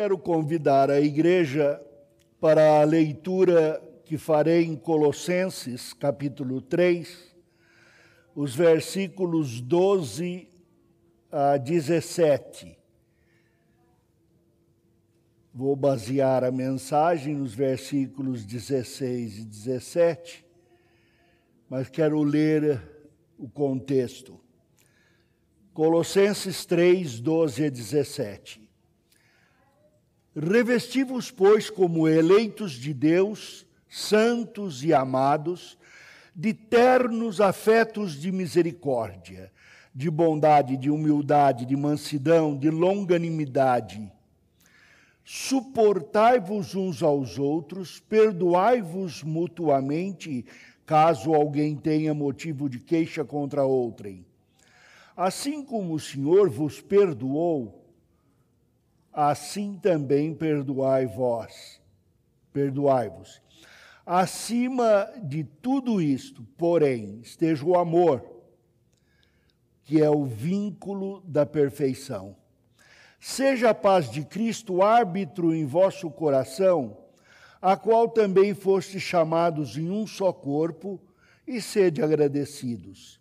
Quero convidar a igreja para a leitura que farei em Colossenses, capítulo 3, os versículos 12 a 17. Vou basear a mensagem nos versículos 16 e 17, mas quero ler o contexto. Colossenses 3, 12 a 17. Revesti-vos, pois, como eleitos de Deus, santos e amados, de ternos afetos de misericórdia, de bondade, de humildade, de mansidão, de longanimidade. Suportai-vos uns aos outros, perdoai-vos mutuamente, caso alguém tenha motivo de queixa contra outrem. Assim como o Senhor vos perdoou, assim também perdoai vós. Perdoai-vos. Acima de tudo isto, porém, esteja o amor, que é o vínculo da perfeição. Seja a paz de Cristo árbitro em vosso coração, a qual também foste chamados em um só corpo, e sede agradecidos.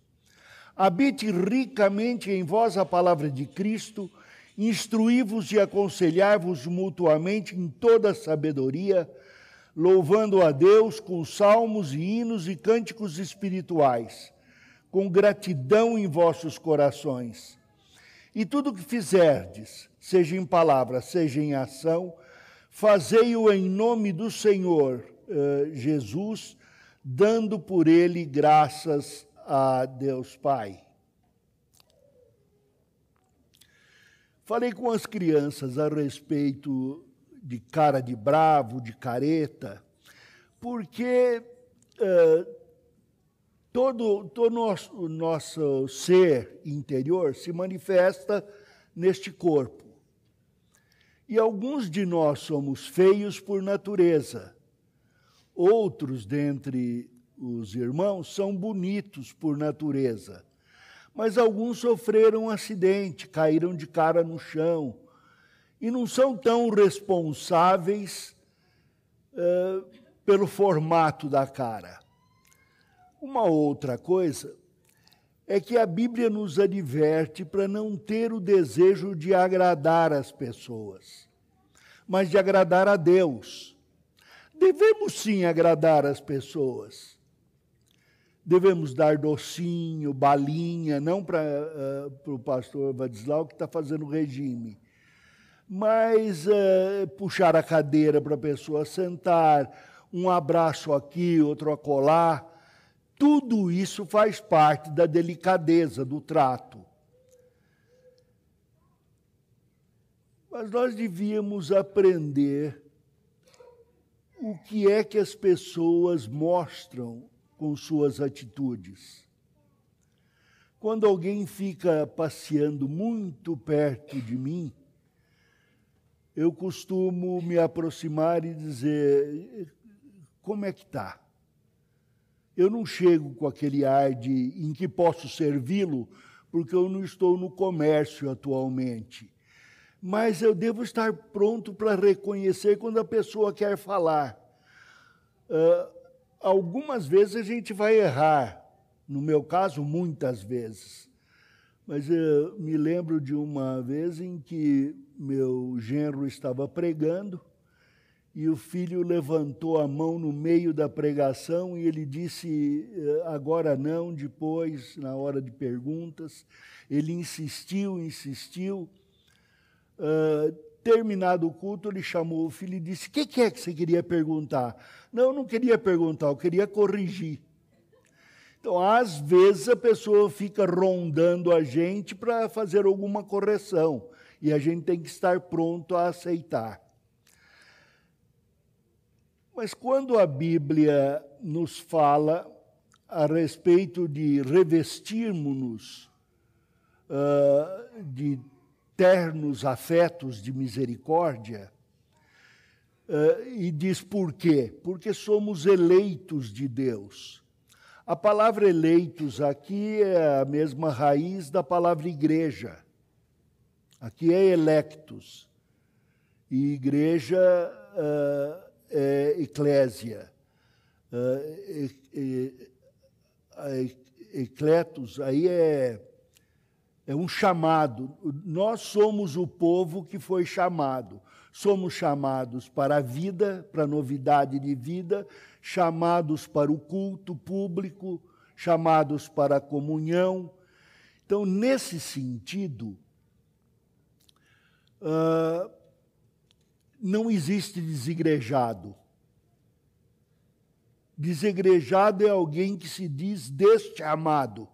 Habite ricamente em vós a palavra de Cristo, instruí-vos e aconselhai-vos mutuamente em toda sabedoria, louvando a Deus com salmos e hinos e cânticos espirituais, com gratidão em vossos corações. E tudo o que fizerdes, seja em palavra, seja em ação, fazei-o em nome do Senhor uh, Jesus, dando por ele graças a Deus Pai. Falei com as crianças a respeito de cara de bravo, de careta, porque uh, todo, todo nosso, o nosso ser interior se manifesta neste corpo. E alguns de nós somos feios por natureza, outros dentre os irmãos são bonitos por natureza mas alguns sofreram um acidente, caíram de cara no chão e não são tão responsáveis uh, pelo formato da cara. Uma outra coisa é que a Bíblia nos adverte para não ter o desejo de agradar as pessoas, mas de agradar a Deus. Devemos sim agradar as pessoas devemos dar docinho, balinha, não para uh, eh, o pastor Vadislau, que está fazendo regime, mas uh, puxar a cadeira para a pessoa sentar, um abraço aqui, outro acolá, tudo isso faz parte da delicadeza do trato. Mas nós devíamos aprender o que é que as pessoas mostram com suas atitudes. Quando alguém fica passeando muito perto de mim, eu costumo me aproximar e dizer: como é que está? Eu não chego com aquele ar de em que posso servi-lo, porque eu não estou no comércio atualmente. Mas eu devo estar pronto para reconhecer quando a pessoa quer falar. Uh, algumas vezes a gente vai errar, no meu caso, muitas vezes. Mas eu me lembro de uma vez em que meu genro estava pregando e o filho levantou a mão no meio da pregação e ele disse: eh, agora não, depois, na hora de perguntas. Ele insistiu, insistiu. Uh, terminado o culto, ele chamou o filho e disse: O que, que é que você queria perguntar? Não, eu não queria perguntar, eu queria corrigir. Então, às vezes, a pessoa fica rondando a gente para fazer alguma correção, e a gente tem que estar pronto a aceitar. Mas quando a Bíblia nos fala a respeito de revestirmos-nos uh, de ternos afetos de misericórdia. Uh, e diz por quê? Porque somos eleitos de Deus. A palavra eleitos aqui é a mesma raiz da palavra igreja. Aqui é electos. e igreja uh, é eclésia. Uh, e, e, ecletos aí é, é um chamado. Nós somos o povo que foi chamado. Somos chamados para a vida, para a novidade de vida, chamados para o culto público, chamados para a comunhão. Então, nesse sentido, uh, não existe desigrejado. Desegrejado é alguém que se diz deste amado.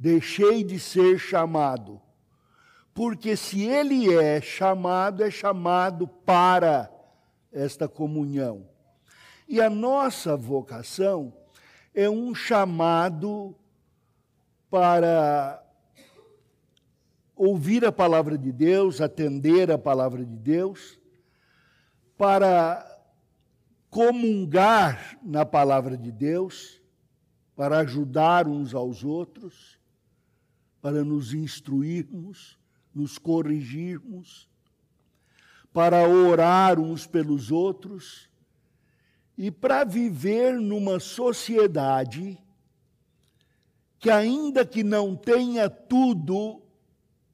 Deixei de ser chamado. Porque se ele é chamado, é chamado para esta comunhão. E a nossa vocação é um chamado para ouvir a palavra de Deus, atender a palavra de Deus, para comungar na palavra de Deus, para ajudar uns aos outros, para nos instruirmos, nos corrigirmos, para orar uns pelos outros e para viver numa sociedade que, ainda que não tenha tudo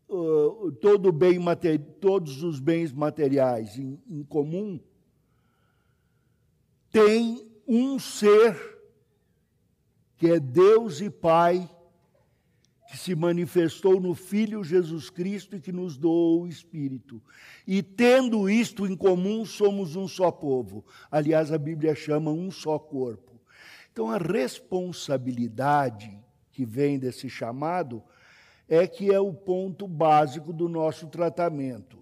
uh, todo bem todos os bens materiais em, em comum, tem um ser que é Deus e Pai, que se manifestou no Filho Jesus Cristo e que nos doou o Espírito. E tendo isto em comum, somos um só povo. Aliás, a Bíblia chama um só corpo. Então, a responsabilidade que vem desse chamado é que é o ponto básico do nosso tratamento.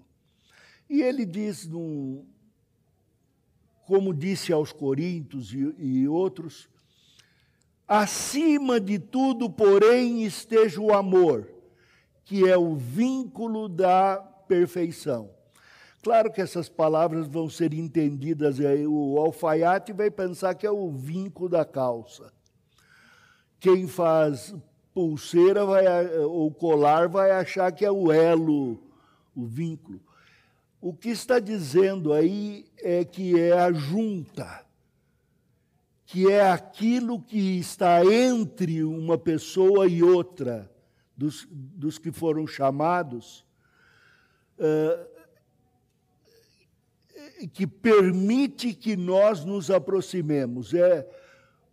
E ele diz, num, como disse aos Coríntios e, e outros, acima de tudo, porém, esteja o amor, que é o vínculo da perfeição. Claro que essas palavras vão ser entendidas, o alfaiate vai pensar que é o vinco da calça. Quem faz pulseira vai, ou colar vai achar que é o elo, o vínculo. O que está dizendo aí é que é a junta, que é aquilo que está entre uma pessoa e outra, dos, dos que foram chamados, uh, que permite que nós nos aproximemos. É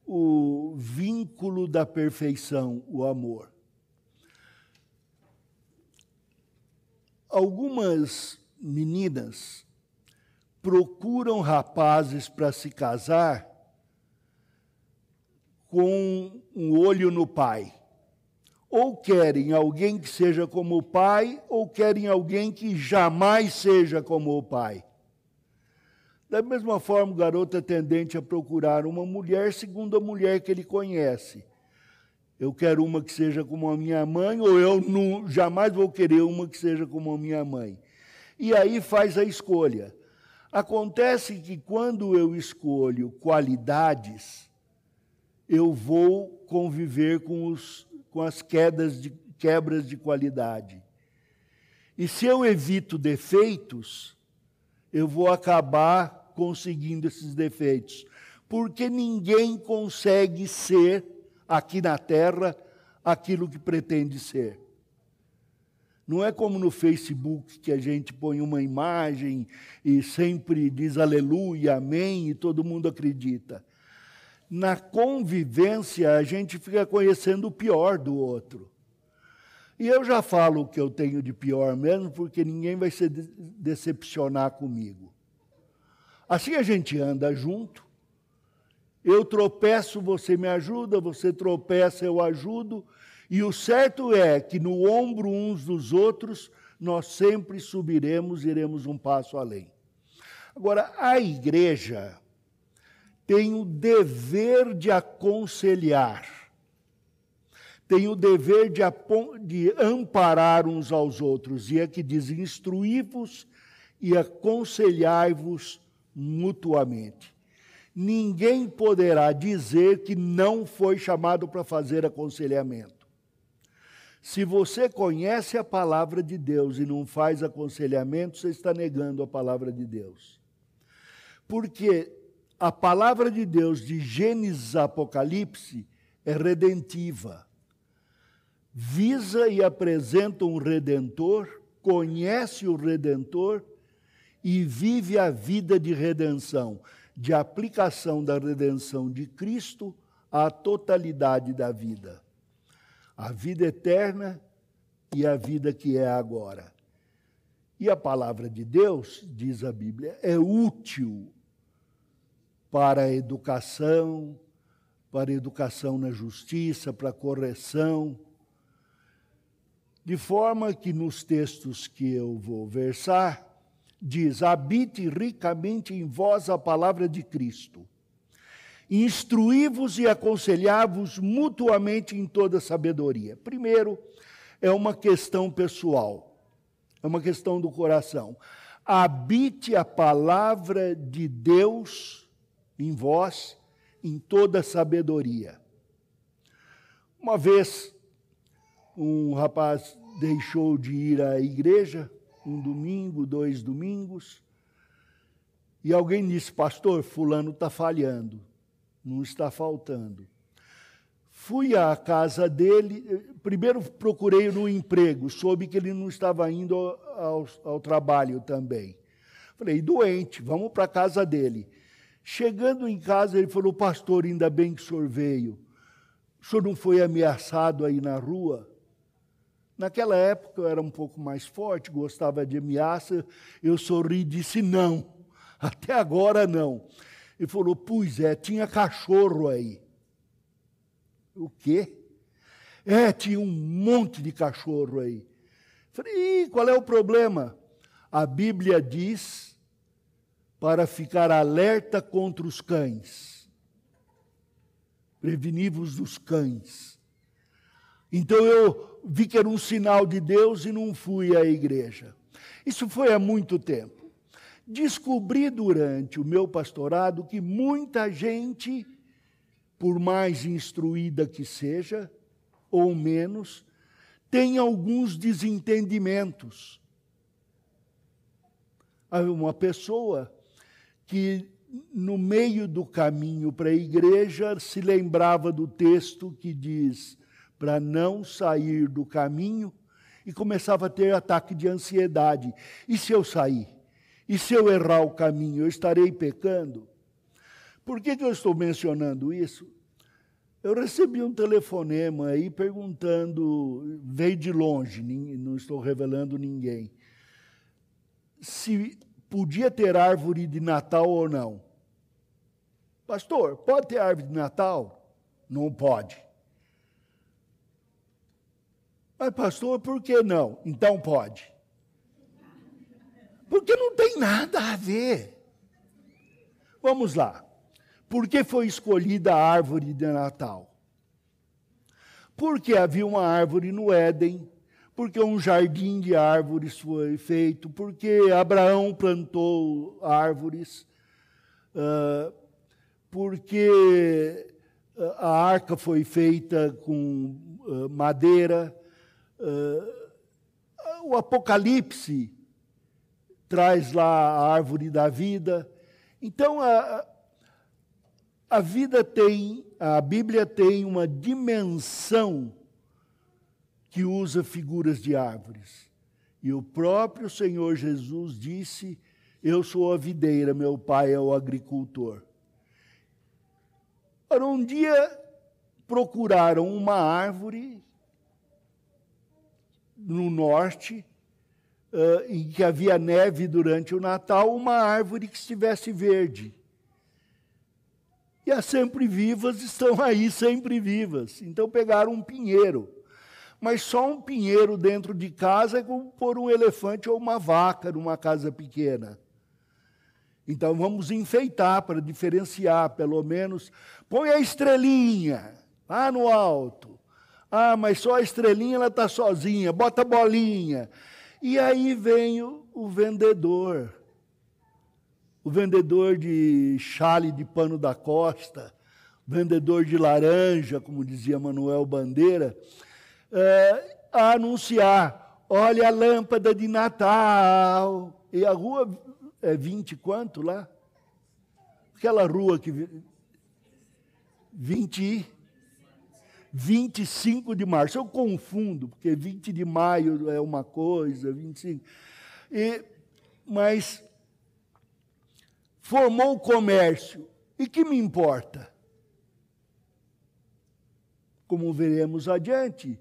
o vínculo da perfeição, o amor. Algumas meninas procuram rapazes para se casar com um olho no pai. Ou querem alguém que seja como o pai, ou querem alguém que jamais seja como o pai. Da mesma forma, o garoto é tendente a procurar uma mulher segundo a mulher que ele conhece. Eu quero uma que seja como a minha mãe, ou eu não, jamais vou querer uma que seja como a minha mãe. E aí faz a escolha. Acontece que quando eu escolho qualidades, eu vou conviver com, os, com as quedas de, quebras de qualidade. E se eu evito defeitos, eu vou acabar conseguindo esses defeitos. Porque ninguém consegue ser, aqui na terra, aquilo que pretende ser. Não é como no Facebook que a gente põe uma imagem e sempre diz aleluia, amém e todo mundo acredita. Na convivência, a gente fica conhecendo o pior do outro. E eu já falo o que eu tenho de pior mesmo, porque ninguém vai se decepcionar comigo. Assim a gente anda junto. Eu tropeço, você me ajuda, você tropeça, eu ajudo. E o certo é que no ombro uns dos outros, nós sempre subiremos, iremos um passo além. Agora, a igreja tem o dever de aconselhar, tem o dever de, de amparar uns aos outros, e é que diz: instruí-vos e aconselhai-vos mutuamente. Ninguém poderá dizer que não foi chamado para fazer aconselhamento. Se você conhece a palavra de Deus e não faz aconselhamento, você está negando a palavra de Deus. Porque a palavra de Deus de Gênesis a Apocalipse é redentiva. Visa e apresenta um redentor, conhece o redentor e vive a vida de redenção, de aplicação da redenção de Cristo à totalidade da vida a vida eterna e a vida que é agora. E a palavra de Deus, diz a Bíblia, é útil para a educação, para a educação na justiça, para a correção, de forma que nos textos que eu vou versar, diz: habite ricamente em vós a palavra de Cristo instruí-vos e aconselhar-vos mutuamente em toda sabedoria. Primeiro, é uma questão pessoal, é uma questão do coração. Habite a palavra de Deus em vós, em toda sabedoria. Uma vez, um rapaz deixou de ir à igreja, um domingo, dois domingos, e alguém disse: Pastor, Fulano está falhando não está faltando. Fui à casa dele, primeiro procurei no emprego, soube que ele não estava indo ao, ao trabalho também. Falei, doente, vamos para a casa dele. Chegando em casa, ele falou, pastor, ainda bem que o senhor veio. O senhor não foi ameaçado aí na rua? Naquela época eu era um pouco mais forte, gostava de ameaça. Eu sorri e disse: não, até agora não. Ele falou: Pois é, tinha cachorro aí. O quê? É, tinha um monte de cachorro aí. Falei: qual é o problema? A Bíblia diz para ficar alerta contra os cães. Preveni-vos dos cães. Então eu vi que era um sinal de Deus e não fui à igreja. Isso foi há muito tempo descobri durante o meu pastorado que muita gente, por mais instruída que seja, ou menos, tem alguns desentendimentos. Uma pessoa que, no meio do caminho para a igreja, se lembrava do texto que diz para não sair do caminho e começava a ter ataque de ansiedade. E se eu sair? E se eu errar o caminho, eu estarei pecando? Por que, que eu estou mencionando isso? Eu recebi um telefonema aí perguntando, veio de longe, não estou revelando ninguém, se podia ter árvore de Natal ou não. Pastor, pode ter árvore de Natal? Não pode. Mas, pastor, por que não? Então pode. Porque não tem nada a ver. Vamos lá. Por que foi escolhida a árvore de Natal? Porque havia uma árvore no Éden, porque um jardim de árvores foi feito, porque Abraão plantou árvores, uh, porque a arca foi feita com uh, madeira. Uh, o Apocalipse traz lá a árvore da vida. Então, a, a vida tem, a Bíblia tem uma dimensão que usa figuras de árvores. E o próprio Senhor Jesus disse: Eu sou a videira, meu pai é o agricultor. Ora, um dia procuraram uma árvore no norte uh, em que havia neve durante o Natal, uma árvore que estivesse verde. E as sempre vivas estão aí, sempre vivas. Então pegaram um pinheiro. Mas só um pinheiro dentro de casa é como pôr um elefante ou uma vaca numa casa pequena. Então vamos enfeitar para diferenciar, pelo menos. Põe a estrelinha lá no alto. Ah, mas só a estrelinha ela está sozinha. Bota a bolinha. E aí vem o, o vendedor, o vendedor de chale de pano da costa, vendedor de laranja, como dizia Manuel Bandeira, é, a anunciar: olha a lâmpada de Natal. E a rua é 20 quanto lá? Aquela rua que. 20. 25 de março. Eu confundo, porque 20 de maio é uma coisa, 25. E, mas formou o comércio. E que me importa? Como veremos adiante,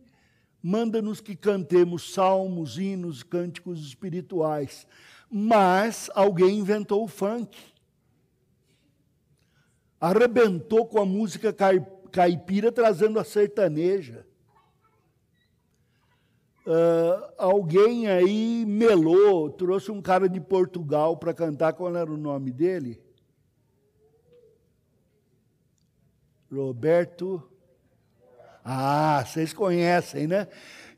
manda-nos que cantemos salmos, hinos, cânticos espirituais. Mas alguém inventou o funk. Arrebentou com a música caipira, trazendo a sertaneja. Uh, alguém aí melou, trouxe um cara de Portugal para cantar, qual era o nome dele? Roberto. Ah, vocês conhecem, né?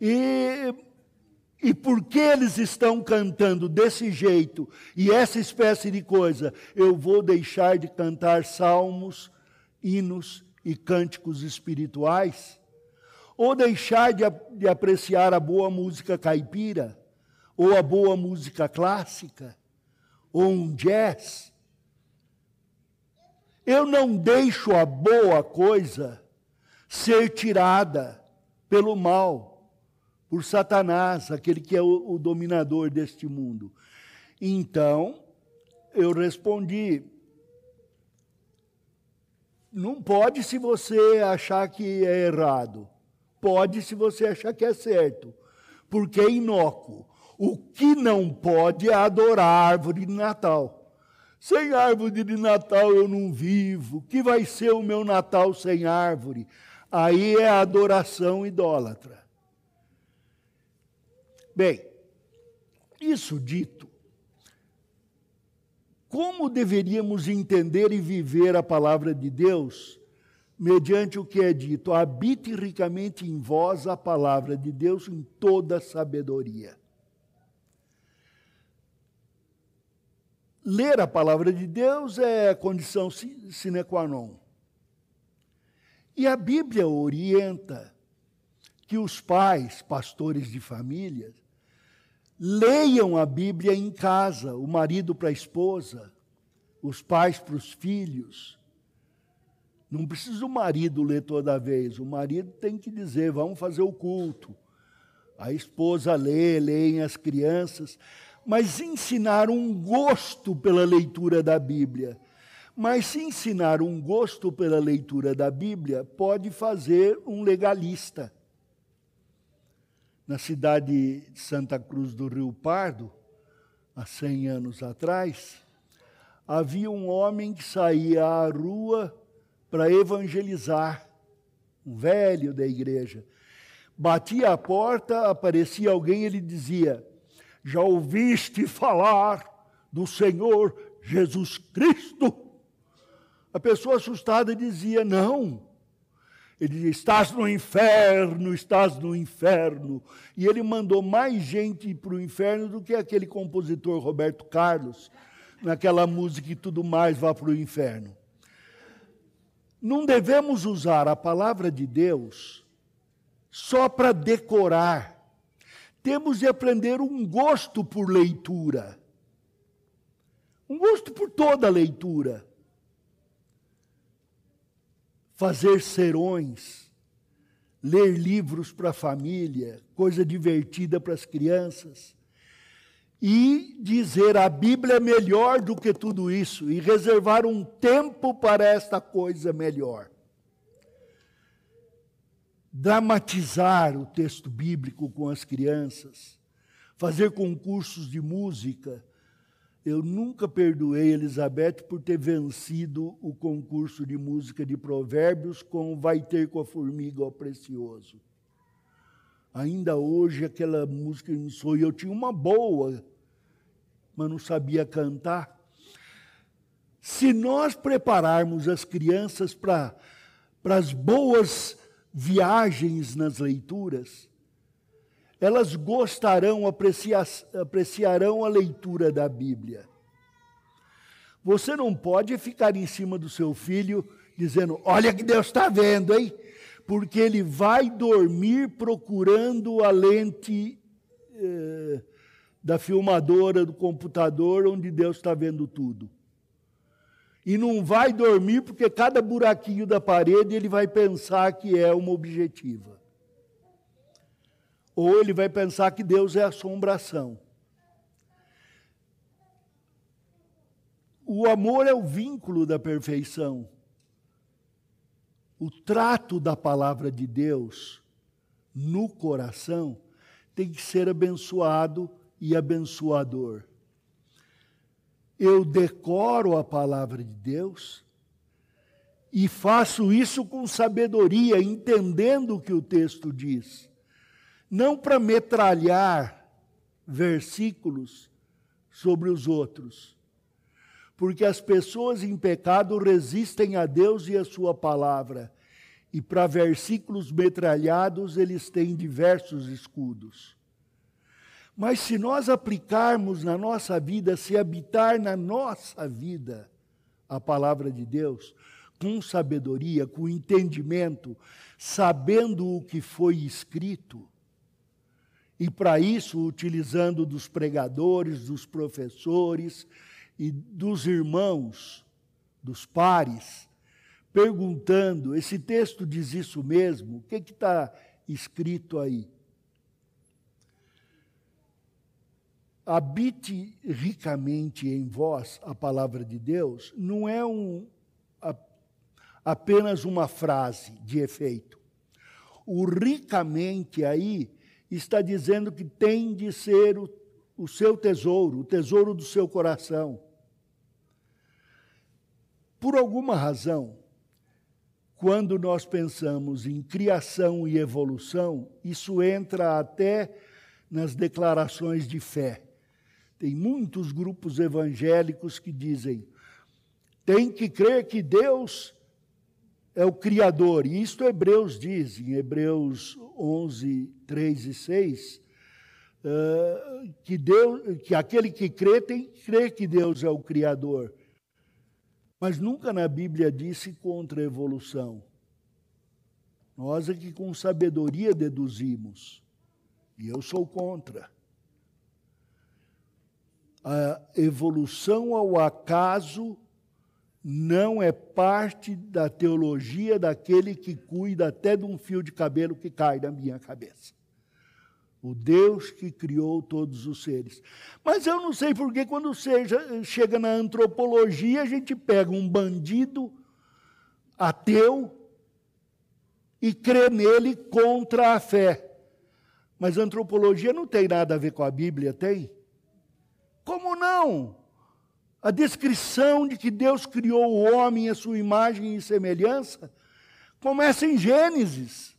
E, e por que eles estão cantando desse jeito e essa espécie de coisa? Eu vou deixar de cantar salmos, hinos e cânticos espirituais? Ou deixar de, de apreciar a boa música caipira? Ou a boa música clássica? Ou um jazz? Eu não deixo a boa coisa ser tirada pelo mal, por Satanás, aquele que é o, o dominador deste mundo. Então, eu respondi: não pode se você achar que é errado, pode se você achar que é certo, porque é inócuo. O que não pode é adorar a árvore de Natal. Sem árvore de Natal eu não vivo. Que vai ser o meu Natal sem árvore? Aí é adoração idólatra. Bem, isso dito, como deveríamos entender e viver a palavra de Deus, mediante o que é dito? Habite ricamente em vós a palavra de Deus em toda sabedoria. Ler a palavra de Deus é a condição sine qua non. E a Bíblia orienta que os pais, pastores de famílias, leiam a Bíblia em casa, o marido para a esposa, os pais para os filhos. Não precisa o marido ler toda vez, o marido tem que dizer: vamos fazer o culto. A esposa lê, leem as crianças, mas ensinar um gosto pela leitura da Bíblia mas se ensinar um gosto pela leitura da Bíblia, pode fazer um legalista. Na cidade de Santa Cruz do Rio Pardo, há 100 anos atrás, havia um homem que saía à rua para evangelizar, um velho da igreja. Batia a porta, aparecia alguém, ele dizia: Já ouviste falar do Senhor Jesus Cristo? A pessoa assustada dizia: Não. Ele dizia: Estás no inferno, estás no inferno. E ele mandou mais gente para o inferno do que aquele compositor Roberto Carlos, naquela música e tudo mais vá para o inferno. Não devemos usar a palavra de Deus só para decorar. Temos de aprender um gosto por leitura. Um gosto por toda leitura fazer serões, ler livros para a família, coisa divertida para as crianças, e dizer a Bíblia é melhor do que tudo isso, e reservar um tempo para esta coisa melhor. Dramatizar o texto bíblico com as crianças, fazer concursos de música, eu nunca perdoei Elizabeth por ter vencido o concurso de música de provérbios com Vai ter com a formiga, ó precioso. Ainda hoje aquela música me soa, eu tinha uma boa, mas não sabia cantar. Se nós prepararmos as crianças para as boas viagens nas leituras, elas gostarão, apreciarão a leitura da Bíblia. Você não pode ficar em cima do seu filho dizendo: Olha que Deus está vendo, hein? porque ele vai dormir procurando a lente eh, da filmadora do computador onde Deus está vendo tudo. E não vai dormir porque cada buraquinho da parede ele vai pensar que é uma objetiva. Ou ele vai pensar que Deus é assombração. O amor é o vínculo da perfeição. O trato da palavra de Deus no coração tem que ser abençoado e abençoador. Eu decoro a palavra de Deus e faço isso com sabedoria, entendendo o que o texto diz. Não para metralhar versículos sobre os outros, porque as pessoas em pecado resistem a Deus e a Sua palavra. E para versículos metralhados, eles têm diversos escudos. Mas se nós aplicarmos na nossa vida, se habitar na nossa vida a palavra de Deus, com sabedoria, com entendimento, sabendo o que foi escrito, e para isso utilizando dos pregadores, dos professores e dos irmãos, dos pares, perguntando: esse texto diz isso mesmo? O que está escrito aí? habite ricamente em vós a palavra de Deus não é um, a, apenas uma frase de efeito. O ricamente aí está dizendo que tem de ser o, o seu tesouro, o tesouro do seu coração. Por alguma razão, quando nós pensamos em criação e evolução, isso entra até nas declarações de fé. Tem muitos grupos evangélicos que dizem: tem que crer que Deus é o Criador. E isto Hebreus diz, em Hebreus 11, 3 e 6, uh, eh, que, Deus, que aquele que crê tem que crer que Deus é o Criador. Mas nunca na Bíblia disse contra a evolução. Nós é que com sabedoria deduzimos. E eu sou contra a evolução ao acaso não é parte da teologia daquele que cuida até de um fio de cabelo que cai da minha cabeça. O Deus que criou todos os seres. Mas eu não sei porque, quando seja, chega na antropologia, a gente pega um bandido ateu e crê nele contra a fé. Mas antropologia não tem nada a ver com a Bíblia, tem? Como não? A descrição de que Deus criou o homem à sua imagem e semelhança começa em Gênesis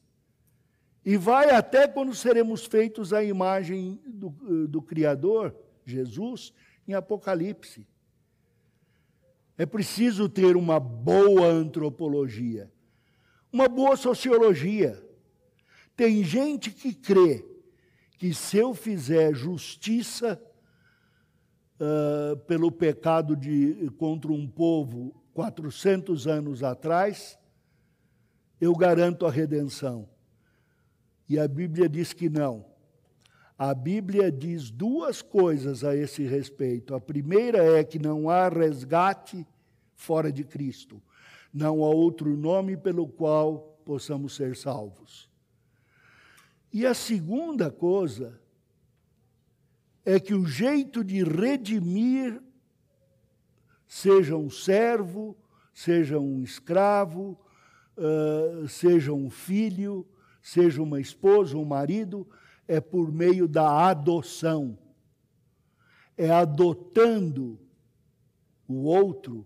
e vai até quando seremos feitos à imagem do, do Criador, Jesus, em Apocalipse. É preciso ter uma boa antropologia, uma boa sociologia. Tem gente que crê que se eu fizer justiça uh, pelo pecado de, contra um povo 400 anos atrás, eu garanto a redenção. E a Bíblia diz que não. A Bíblia diz duas coisas a esse respeito. A primeira é que não há resgate fora de Cristo. Não há outro nome pelo qual possamos ser salvos. E a segunda coisa é que o jeito de redimir, seja um servo, seja um escravo, uh, seja um filho, seja uma esposa, um marido, é por meio da adoção. É adotando o outro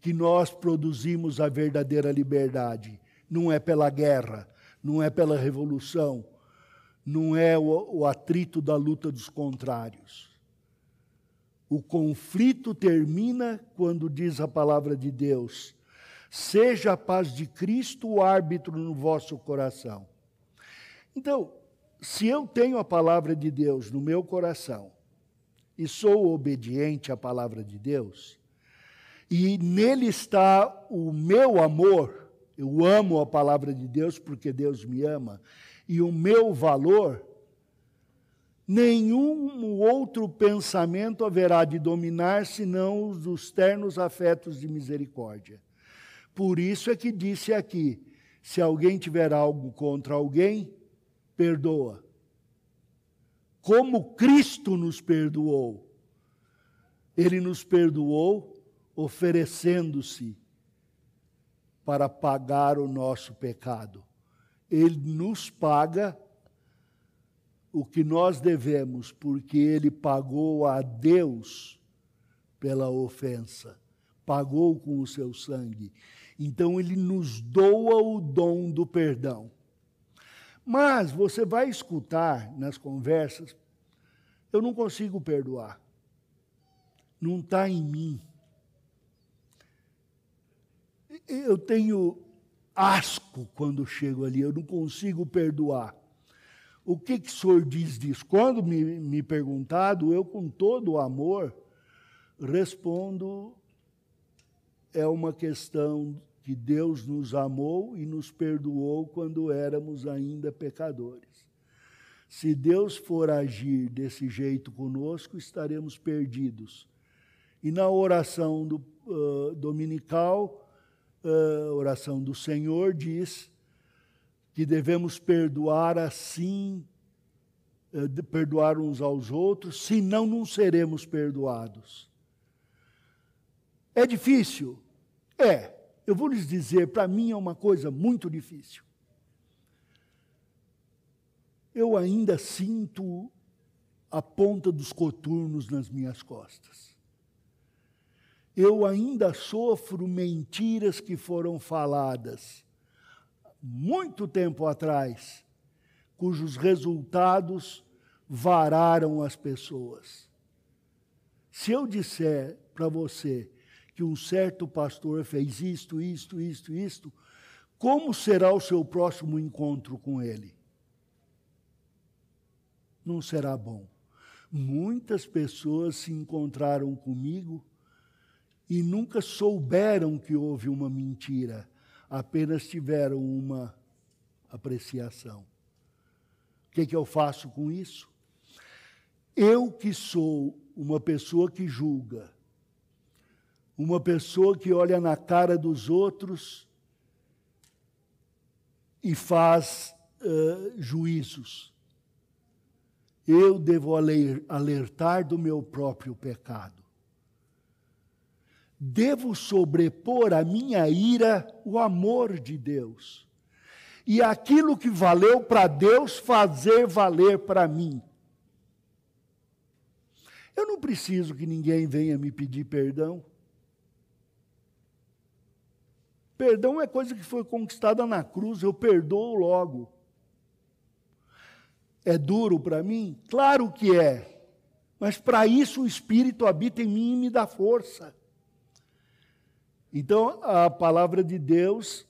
que nós produzimos a verdadeira liberdade. Não é pela guerra, não é pela revolução, não é o, atrito da luta dos contrários. O conflito termina quando diz a palavra de Deus: seja a paz de Cristo o árbitro no vosso coração. Então, se eu tenho a palavra de Deus no meu coração e sou obediente à palavra de Deus, e nele está o meu amor, eu amo a palavra de Deus porque Deus me ama, e o meu valor, nenhum outro pensamento haverá de dominar senão os dos ternos afetos de misericórdia. Por isso é que disse aqui: se alguém tiver algo contra alguém, perdoa. Como Cristo nos perdoou. Ele nos perdoou oferecendo-se para pagar o nosso pecado. Ele nos paga o que nós devemos, porque ele pagou a Deus pela ofensa, pagou com o seu sangue. Então ele nos doa o dom do perdão. Mas você vai escutar nas conversas, eu não consigo perdoar. Não está em mim eu tenho asco quando chego ali, eu não consigo perdoar. O que, que o senhor diz disso? Quando me, me perguntado, eu, com todo o amor, respondo: é uma questão que Deus nos amou e nos perdoou quando éramos ainda pecadores. Se Deus for agir desse jeito conosco, estaremos perdidos. E na oração do, uh, dominical, a oração do Senhor diz que devemos perdoar assim, eh, perdoar uns aos outros, senão não seremos perdoados. É difícil? É. Eu vou lhes dizer, para mim é uma coisa muito difícil. Eu ainda sinto a ponta dos coturnos nas minhas costas eu ainda sofro mentiras que foram faladas muito tempo atrás, cujos resultados vararam as pessoas. Se eu disser para você que um certo pastor fez isto, isto, isto, isto, como será o seu próximo encontro com ele? Não será bom. Muitas pessoas se encontraram comigo e nunca souberam que houve uma mentira, apenas tiveram uma apreciação. O que, que eu faço com isso? Eu que sou uma pessoa que julga, uma pessoa que olha na cara dos outros e faz uh, juízos. Eu devo alertar do meu próprio pecado devo sobrepor à minha ira o amor de Deus. E aquilo que valeu para Deus, fazer valer para mim. Eu não preciso que ninguém venha me pedir perdão. Perdão é coisa que foi conquistada na cruz, eu perdoo logo. É duro para mim? Claro que é. Mas para isso o Espírito habita em mim e me dá força. Então, a palavra de Deus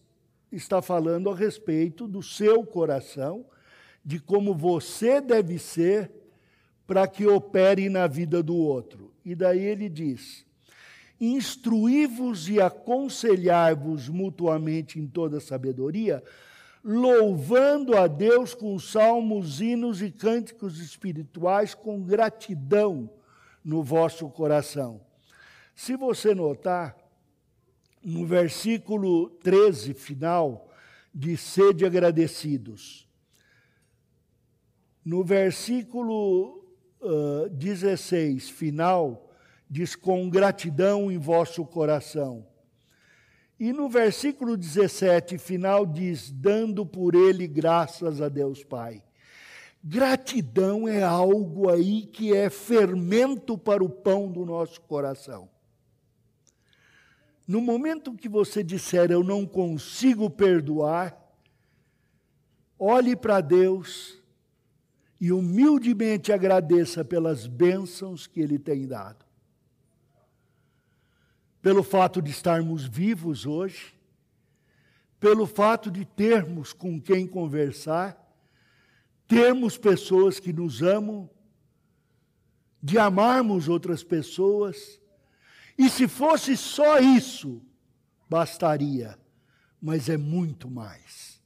está falando a respeito do seu coração, de como você deve ser para que opere na vida do outro. E daí ele diz: Instruí-vos e aconselhar-vos mutuamente em toda sabedoria, louvando a Deus com salmos, hinos e cânticos espirituais com gratidão no vosso coração. Se você notar, no versículo 13, final, de sede agradecidos. No versículo uh, 16, final, diz com gratidão em vosso coração. E no versículo 17, final, diz dando por ele graças a Deus Pai. Gratidão é algo aí que é fermento para o pão do nosso coração. No momento que você disser eu não consigo perdoar, olhe para Deus e humildemente agradeça pelas bênçãos que Ele tem dado. Pelo fato de estarmos vivos hoje, pelo fato de termos com quem conversar, termos pessoas que nos amam, de amarmos outras pessoas e se fosse só isso, bastaria. mas é muito mais.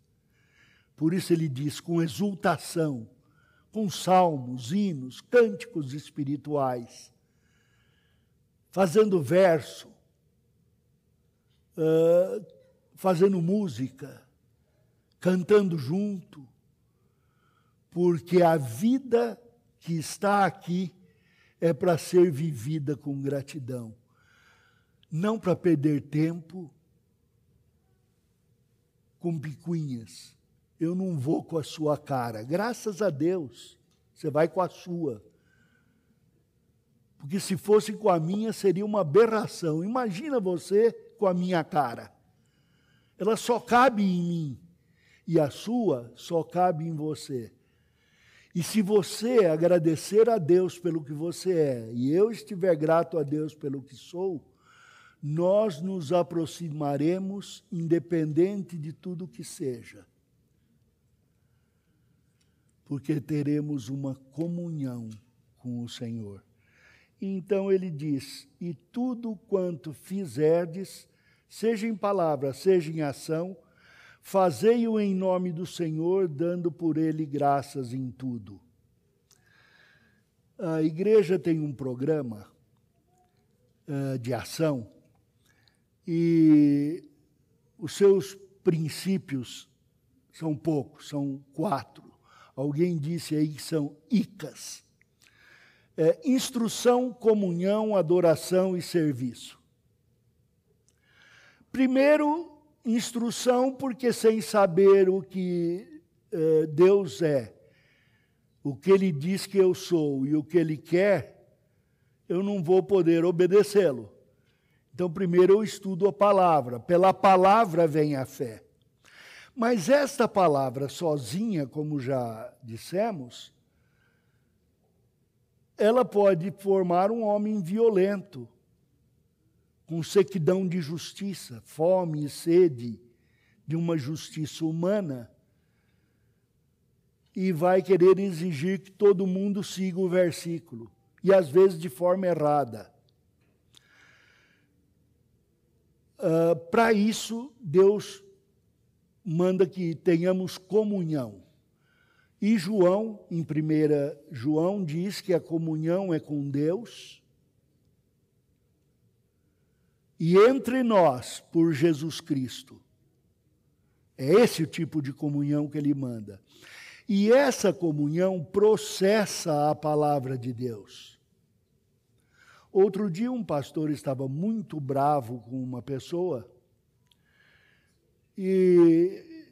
Por isso ele diz com exultação, com salmos, hinos, cânticos espirituais, fazendo verso, uh, fazendo música, cantando junto, porque a vida que está aqui é para ser vivida com gratidão, não para perder tempo com picuinhas. Eu não vou com a sua cara, graças a Deus, você vai com a sua. Porque se fosse com a minha, seria uma aberração. Imagina você com a minha cara. Ela só cabe em mim, e a sua só cabe em você. E se você agradecer a Deus pelo que você é, e eu estiver grato a Deus pelo que sou, nós nos aproximaremos independente de tudo que seja. Porque teremos uma comunhão com o Senhor. Então ele diz: E tudo quanto fizerdes, seja em palavra, seja em ação, Fazei-o em nome do Senhor, dando por ele graças em tudo. A igreja tem um programa uh, de ação e os seus princípios são poucos, são quatro. Alguém disse aí que são ICAS. É, instrução, comunhão, adoração e serviço. Primeiro, instrução, porque sem saber o que uh, Deus é, o que Ele diz que eu sou e o que Ele quer, eu não vou poder obedecê-lo. Então, primeiro eu estudo a palavra, pela palavra vem a fé. Mas esta palavra sozinha, como já dissemos, ela pode formar um homem violento, com sequidão de justiça, fome e sede de uma justiça humana, e vai querer exigir que todo mundo siga o versículo, e às vezes de forma errada. Uh, Para isso, Deus manda que tenhamos comunhão. E João, em 1 João, diz que a comunhão é com Deus e entre nós por Jesus Cristo. É esse o tipo de comunhão que ele manda. E essa comunhão processa a palavra de Deus. Outro dia, um pastor estava muito bravo com uma pessoa e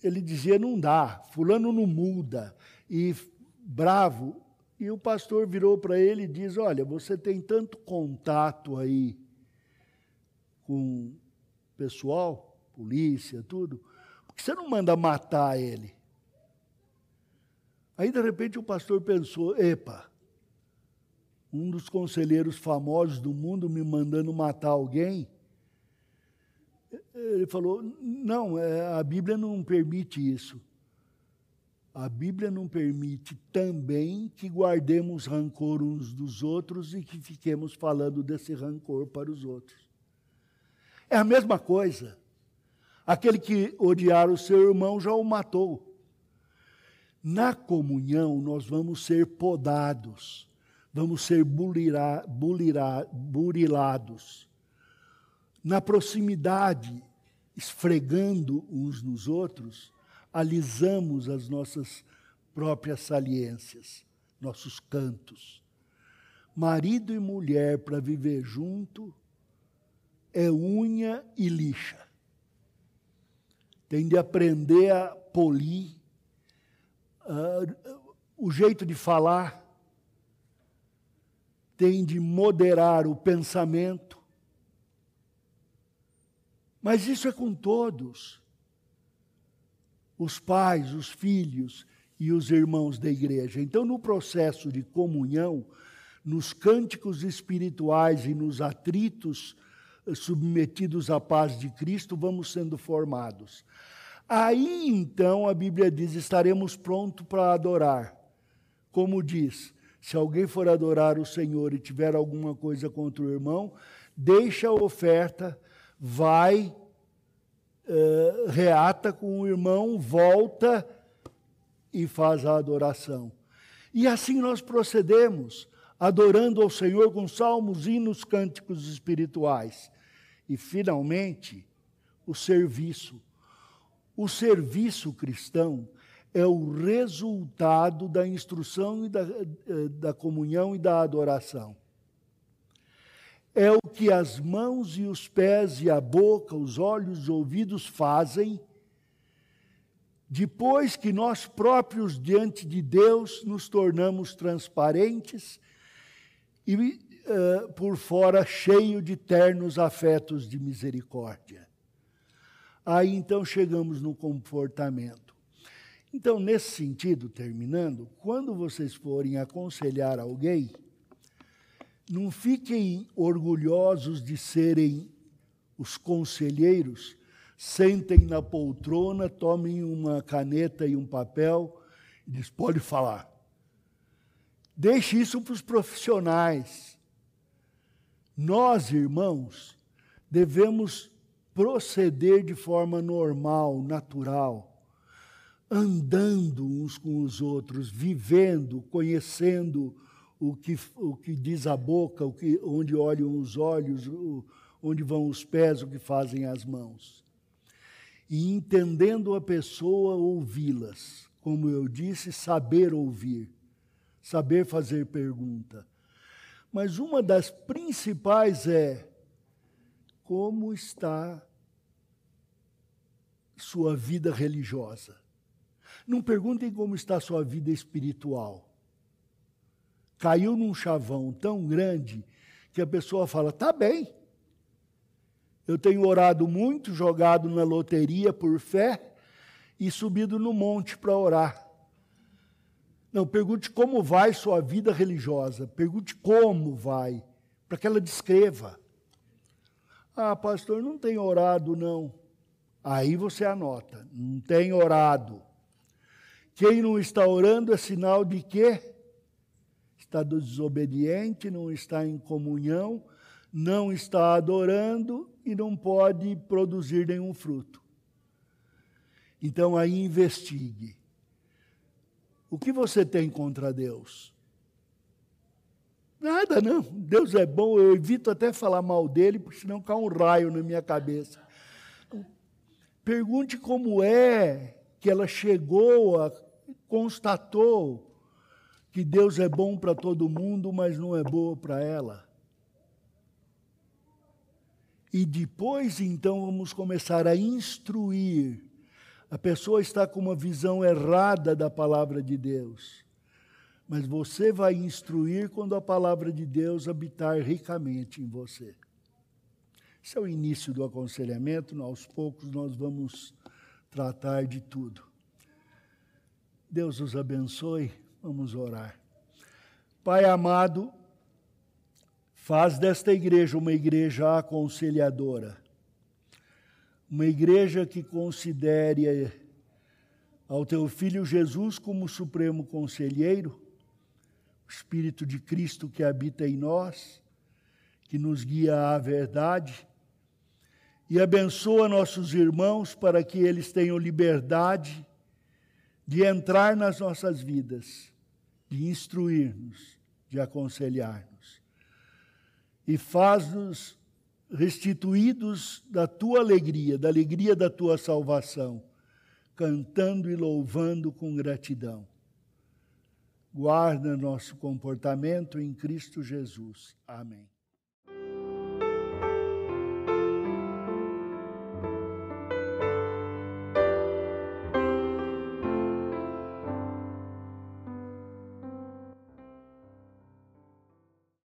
ele dizia: não dá, Fulano não muda. E bravo. E o pastor virou para ele e diz: Olha, você tem tanto contato aí com pessoal, polícia, tudo, por que você não manda matar ele? Aí, de repente, o pastor pensou: epa, um dos conselheiros famosos do mundo me mandando matar alguém. Ele falou: não, é, a Bíblia não permite isso. A Bíblia não permite também que guardemos rancor uns dos outros e que fiquemos falando desse rancor para os outros. É a mesma coisa. Aquele que odiar o seu irmão já o matou. Na comunhão, nós vamos ser podados, vamos ser bulira, bulira, burilados. Na proximidade, esfregando uns nos outros, alisamos as nossas próprias saliências, nossos cantos. Marido e mulher para viver junto é unha e lixa. Tem de aprender a polir uh, o jeito de falar, tem de moderar o pensamento. Mas isso é com todos. Os pais, os filhos e os irmãos da igreja. Então, no processo de comunhão, nos cânticos espirituais e nos atritos submetidos à paz de Cristo, vamos sendo formados. Aí então a Bíblia diz: estaremos prontos para adorar. Como diz, se alguém for adorar o Senhor e tiver alguma coisa contra o irmão, deixa a oferta, vai uh, reata com o irmão, volta e faz a adoração. E assim nós procedemos, adorando ao Senhor com salmos, hinos, cânticos espirituais. E, finalmente, o serviço. O serviço cristão é o resultado da instrução e da, eh, da comunhão e da adoração. É o que as mãos e os pés e a boca, os olhos os ouvidos fazem depois que nós próprios diante de Deus nos tornamos transparentes e uh, por fora cheio de ternos afetos de misericórdia. Aí então chegamos no comportamento. Então, nesse sentido, terminando, quando vocês forem aconselhar alguém, não fiquem orgulhosos de serem os conselheiros, sentem na poltrona, tomem uma caneta e um papel e diz: pode falar. Deixe isso para os profissionais. Nós, irmãos, devemos proceder de forma normal, natural, andando uns com os outros, vivendo, conhecendo o que, o que diz a boca, o que, onde olham os olhos, o, onde vão os pés, o que fazem as mãos. E entendendo a pessoa, ouvi-las. Como eu disse, saber ouvir, saber fazer pergunta. Mas uma das principais é como está sua vida religiosa. Não perguntem como está sua vida espiritual. Caiu num chavão tão grande que a pessoa fala: tá bem. Eu tenho orado muito, jogado na loteria por fé e subido no monte para orar. Não, pergunte como vai sua vida religiosa. Pergunte como vai, para que ela descreva. Ah, pastor, não tem orado, não. Aí você anota, não tem orado. Quem não está orando é sinal de que está desobediente, não está em comunhão, não está adorando e não pode produzir nenhum fruto. Então aí investigue. O que você tem contra Deus? Nada, não. Deus é bom, eu evito até falar mal dele, porque senão cai um raio na minha cabeça. Pergunte como é que ela chegou, a, constatou que Deus é bom para todo mundo, mas não é boa para ela. E depois, então, vamos começar a instruir. A pessoa está com uma visão errada da palavra de Deus mas você vai instruir quando a palavra de Deus habitar ricamente em você. Esse é o início do aconselhamento, aos poucos nós vamos tratar de tudo. Deus os abençoe, vamos orar. Pai amado, faz desta igreja uma igreja aconselhadora, uma igreja que considere ao teu filho Jesus como supremo conselheiro o Espírito de Cristo que habita em nós, que nos guia à verdade, e abençoa nossos irmãos para que eles tenham liberdade de entrar nas nossas vidas, de instruir-nos, de aconselhar-nos. E faz-nos restituídos da tua alegria, da alegria da tua salvação, cantando e louvando com gratidão guarda nosso comportamento em Cristo Jesus. Amém.